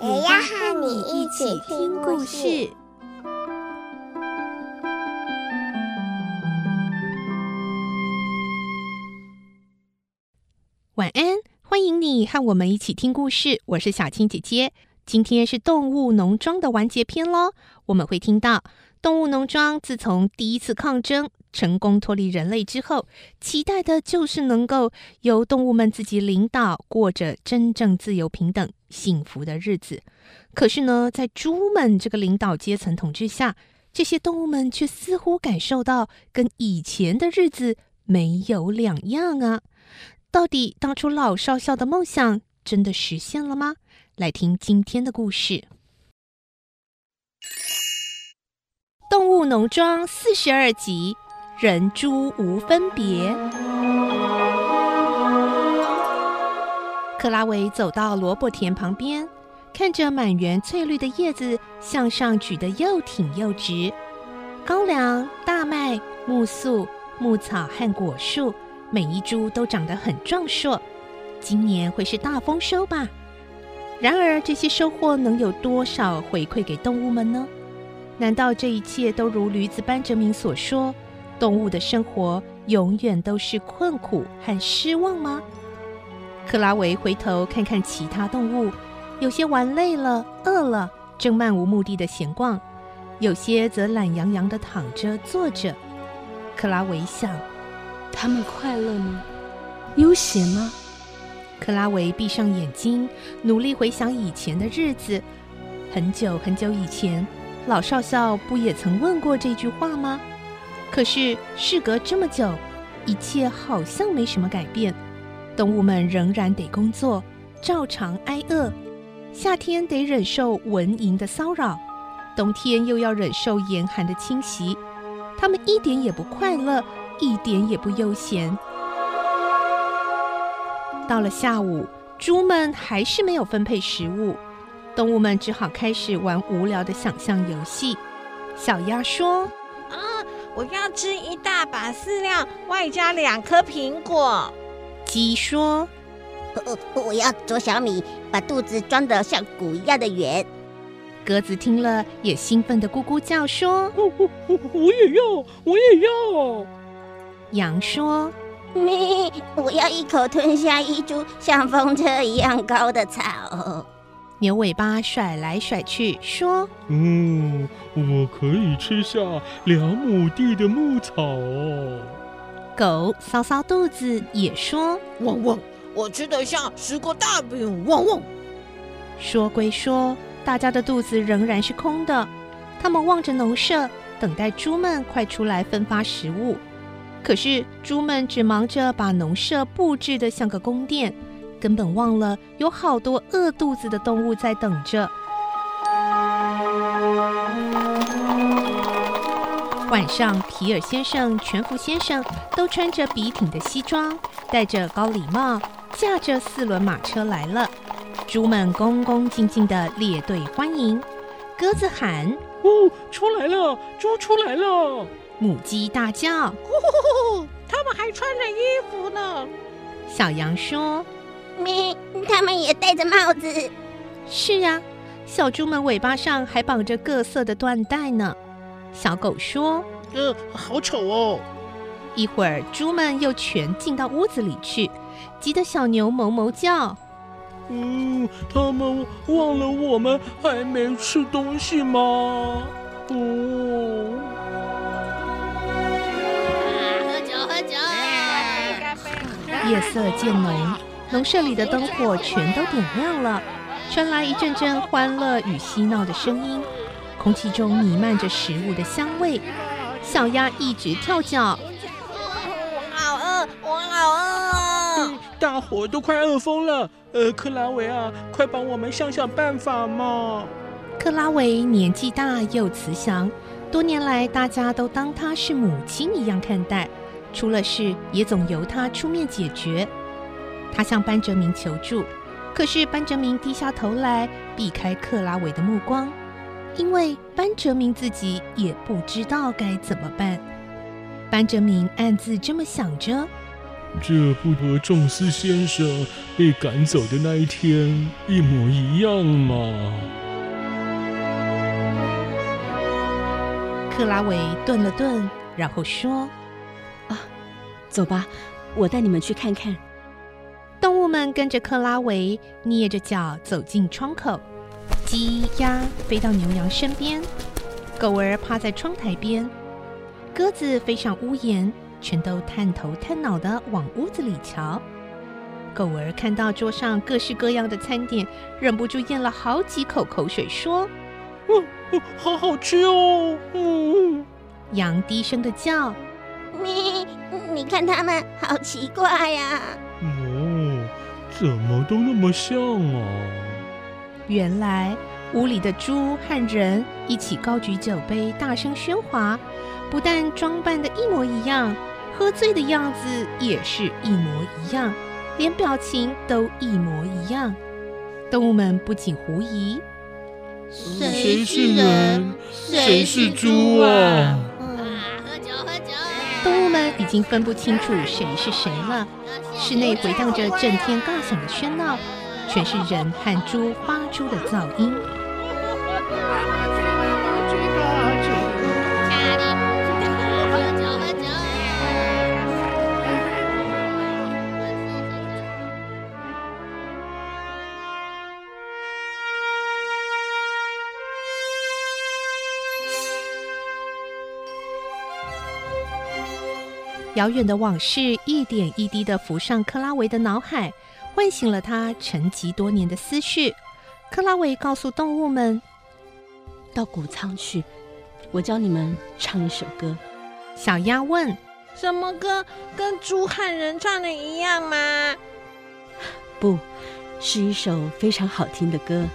也要和你一起听故事。晚安。欢迎你和我们一起听故事，我是小青姐姐。今天是动物农庄的完结篇喽。我们会听到动物农庄自从第一次抗争成功脱离人类之后，期待的就是能够由动物们自己领导，过着真正自由、平等、幸福的日子。可是呢，在猪们这个领导阶层统治下，这些动物们却似乎感受到跟以前的日子没有两样啊。到底当初老少校的梦想真的实现了吗？来听今天的故事，《动物农庄》四十二集：人猪无分别。克拉维走到萝卜田旁边，看着满园翠绿的叶子向上举得又挺又直，高粱、大麦、苜蓿、牧草和果树。每一株都长得很壮硕，今年会是大丰收吧？然而，这些收获能有多少回馈给动物们呢？难道这一切都如驴子班哲明所说，动物的生活永远都是困苦和失望吗？克拉维回头看看其他动物，有些玩累了、饿了，正漫无目的的闲逛；有些则懒洋洋的躺着、坐着。克拉维想。他们快乐吗？悠闲吗？克拉维闭上眼睛，努力回想以前的日子。很久很久以前，老少校不也曾问过这句话吗？可是事隔这么久，一切好像没什么改变。动物们仍然得工作，照常挨饿。夏天得忍受蚊蝇的骚扰，冬天又要忍受严寒的侵袭。他们一点也不快乐。一点也不悠闲。到了下午，猪们还是没有分配食物，动物们只好开始玩无聊的想象游戏。小鸭说：“啊，我要吃一大把饲料，外加两颗苹果。”鸡说：“我要啄小米，把肚子装得像鼓一样的圆。”鸽子听了也兴奋的咕咕叫说：“我也要，我也要。”羊说：“咪，我要一口吞下一株像风车一样高的草。”牛尾巴甩来甩去，说：“嗯，我可以吃下两亩地的牧草。”狗搔搔肚子，也说：“汪汪，我吃得下十个大饼。”汪汪。说归说，大家的肚子仍然是空的。他们望着农舍，等待猪们快出来分发食物。可是猪们只忙着把农舍布置得像个宫殿，根本忘了有好多饿肚子的动物在等着。晚上，皮尔先生、全福先生都穿着笔挺的西装，戴着高礼帽，驾着四轮马车来了。猪们恭恭敬敬地列队欢迎。鸽子喊：“哦，出来了！猪出来了！”母鸡大叫：“呼呼呼！他们还穿着衣服呢。”小羊说：“咪，他们也戴着帽子。”是啊，小猪们尾巴上还绑着各色的缎带呢。小狗说：“呃，好丑哦！”一会儿，猪们又全进到屋子里去，急得小牛哞哞叫：“嗯，他们忘了我们还没吃东西吗？”哦酒喝酒。夜色渐浓，农舍里的灯火全都点亮了，传来一阵阵欢乐与嬉闹的声音，空气中弥漫着食物的香味。小鸭一直跳脚，我好饿，我好饿。大伙都快饿疯了。呃，克拉维啊，快帮我们想想办法嘛！克拉维年纪大又慈祥，多年来大家都当他是母亲一样看待，出了事也总由他出面解决。他向班哲明求助，可是班哲明低下头来，避开克拉维的目光，因为班哲明自己也不知道该怎么办。班哲明暗自这么想着：这不和仲斯先生被赶走的那一天一模一样吗？克拉维顿了顿，然后说：“啊，走吧，我带你们去看看。”动物们跟着克拉维，捏着脚走进窗口。鸡鸭飞到牛羊身边，狗儿趴在窗台边，鸽子飞上屋檐，全都探头探脑的往屋子里瞧。狗儿看到桌上各式各样的餐点，忍不住咽了好几口口水，说。好好吃哦！嗯，羊低声的叫：“你，你看它们好奇怪呀！”哦，怎么都那么像啊？原来屋里的猪和人一起高举酒杯，大声喧哗，不但装扮的一模一样，喝醉的样子也是一模一样，连表情都一模一样。动物们不仅狐疑。谁是人，谁是猪啊？喝酒喝酒！动物们已经分不清楚谁是谁了。室内回荡着震天尬响的喧闹，全是人和猪发出的噪音。遥远的往事一点一滴的浮上克拉维的脑海，唤醒了他沉寂多年的思绪。克拉维告诉动物们：“到谷仓去，我教你们唱一首歌。”小鸭问：“什么歌？跟猪和人唱的一样吗？”“不，是一首非常好听的歌。”“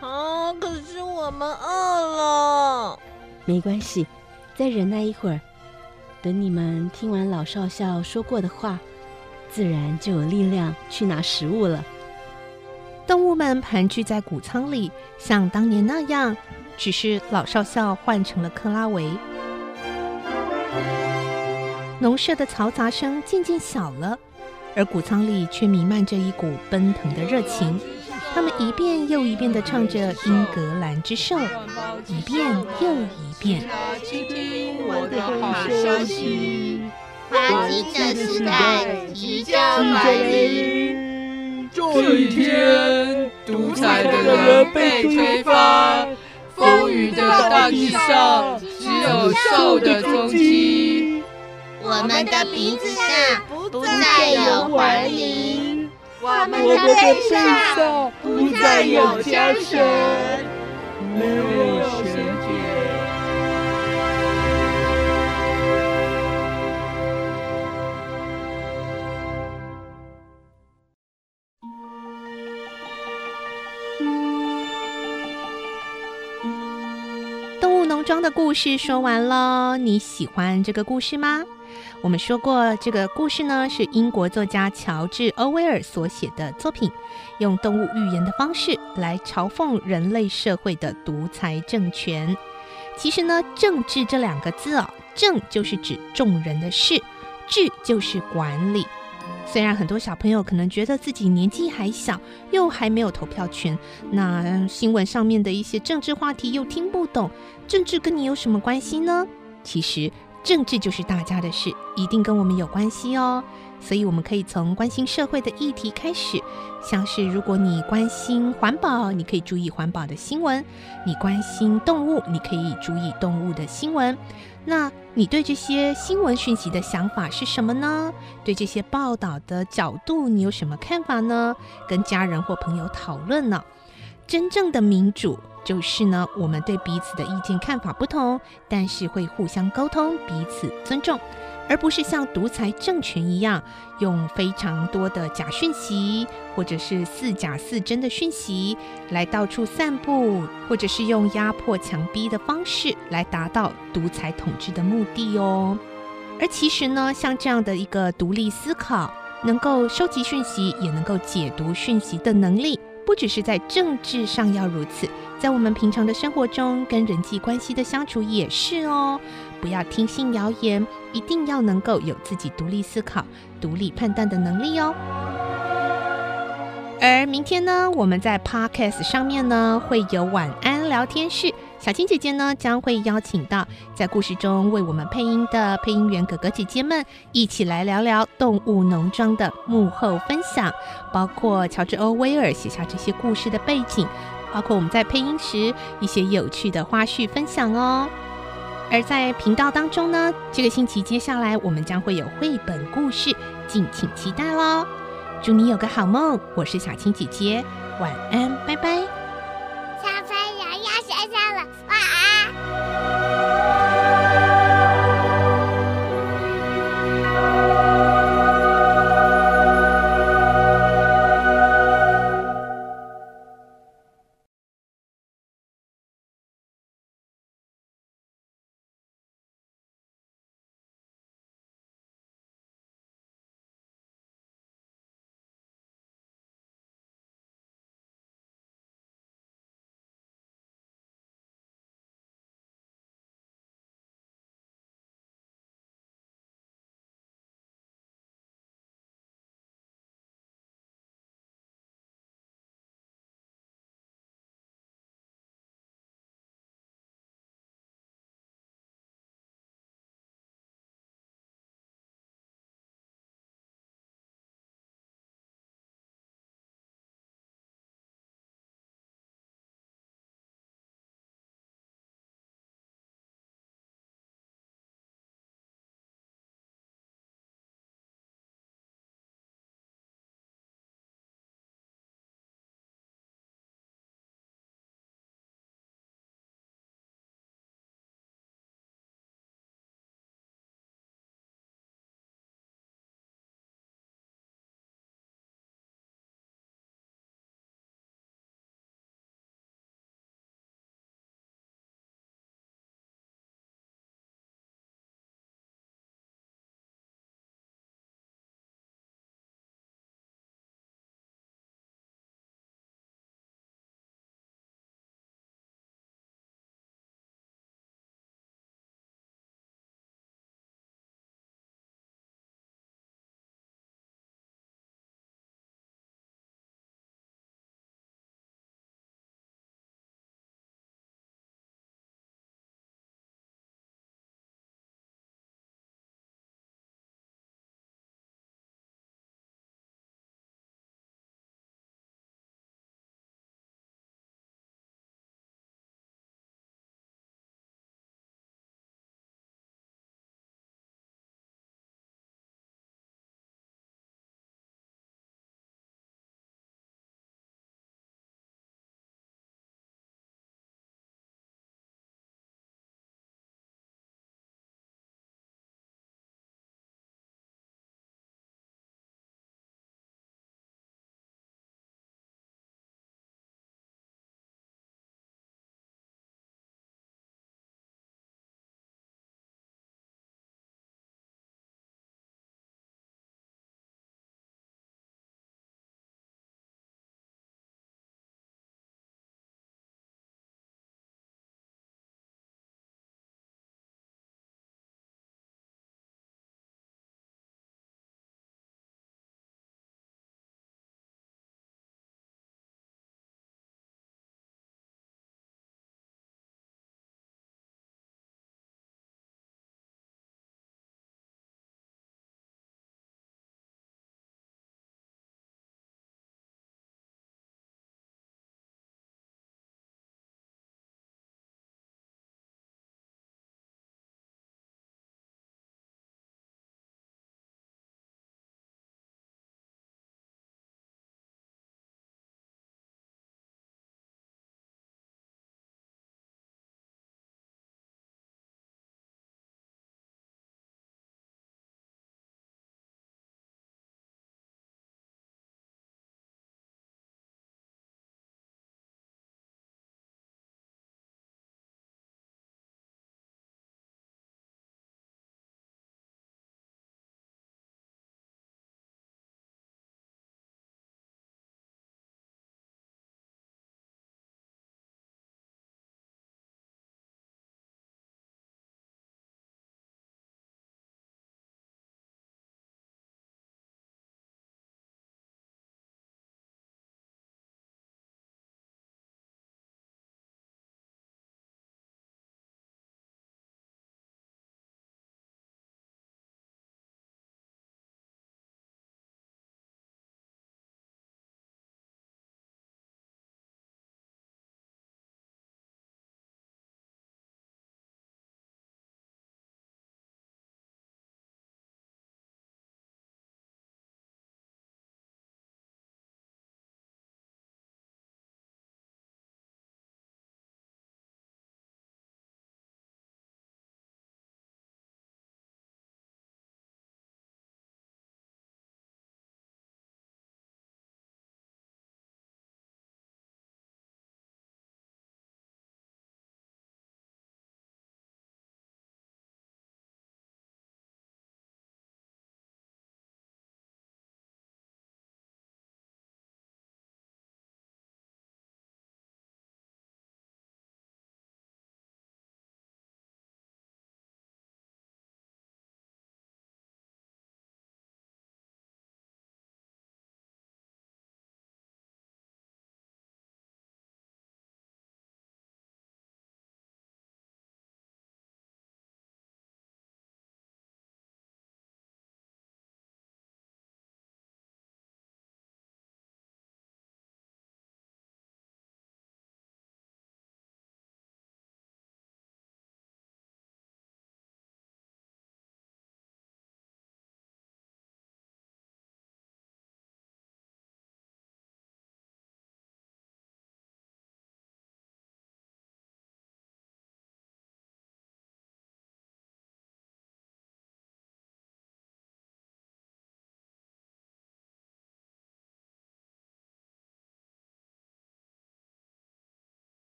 哦，可是我们饿了。”“没关系，再忍耐一会儿。”等你们听完老少校说过的话，自然就有力量去拿食物了。动物们盘踞在谷仓里，像当年那样，只是老少校换成了克拉维。农舍的嘈杂声渐渐小了，而谷仓里却弥漫着一股奔腾的热情。他们一遍又一遍地唱着《英格兰之兽》，一遍又一遍。倾听我的好消息，黄金的时代即将来临。这一天，独裁的人被推翻，风雨的大地上只有兽的踪迹。我们的鼻子上不再有环铃。我们的背上不再有缰绳，没有动物农庄的故事说完了，你喜欢这个故事吗？我们说过，这个故事呢是英国作家乔治·欧威尔所写的作品，用动物寓言的方式来嘲讽人类社会的独裁政权。其实呢，政治这两个字哦，政就是指众人的事，治就是管理。虽然很多小朋友可能觉得自己年纪还小，又还没有投票权，那新闻上面的一些政治话题又听不懂，政治跟你有什么关系呢？其实。政治就是大家的事，一定跟我们有关系哦。所以我们可以从关心社会的议题开始，像是如果你关心环保，你可以注意环保的新闻；你关心动物，你可以注意动物的新闻。那你对这些新闻讯息的想法是什么呢？对这些报道的角度，你有什么看法呢？跟家人或朋友讨论呢？真正的民主。就是呢，我们对彼此的意见看法不同，但是会互相沟通，彼此尊重。而不是像独裁政权一样，用非常多的假讯息，或者是似假似真的讯息来到处散布，或者是用压迫、强逼的方式来达到独裁统治的目的哦。而其实呢，像这样的一个独立思考，能够收集讯息，也能够解读讯息的能力，不只是在政治上要如此，在我们平常的生活中，跟人际关系的相处也是哦。不要听信谣言，一定要能够有自己独立思考、独立判断的能力哦。而明天呢，我们在 Podcast 上面呢，会有晚安聊天室，小青姐姐呢将会邀请到在故事中为我们配音的配音员哥哥姐姐们，一起来聊聊动物农庄的幕后分享，包括乔治·欧威尔写下这些故事的背景，包括我们在配音时一些有趣的花絮分享哦。而在频道当中呢，这个星期接下来我们将会有绘本故事，敬请期待喽！祝你有个好梦，我是小青姐姐，晚安，拜拜。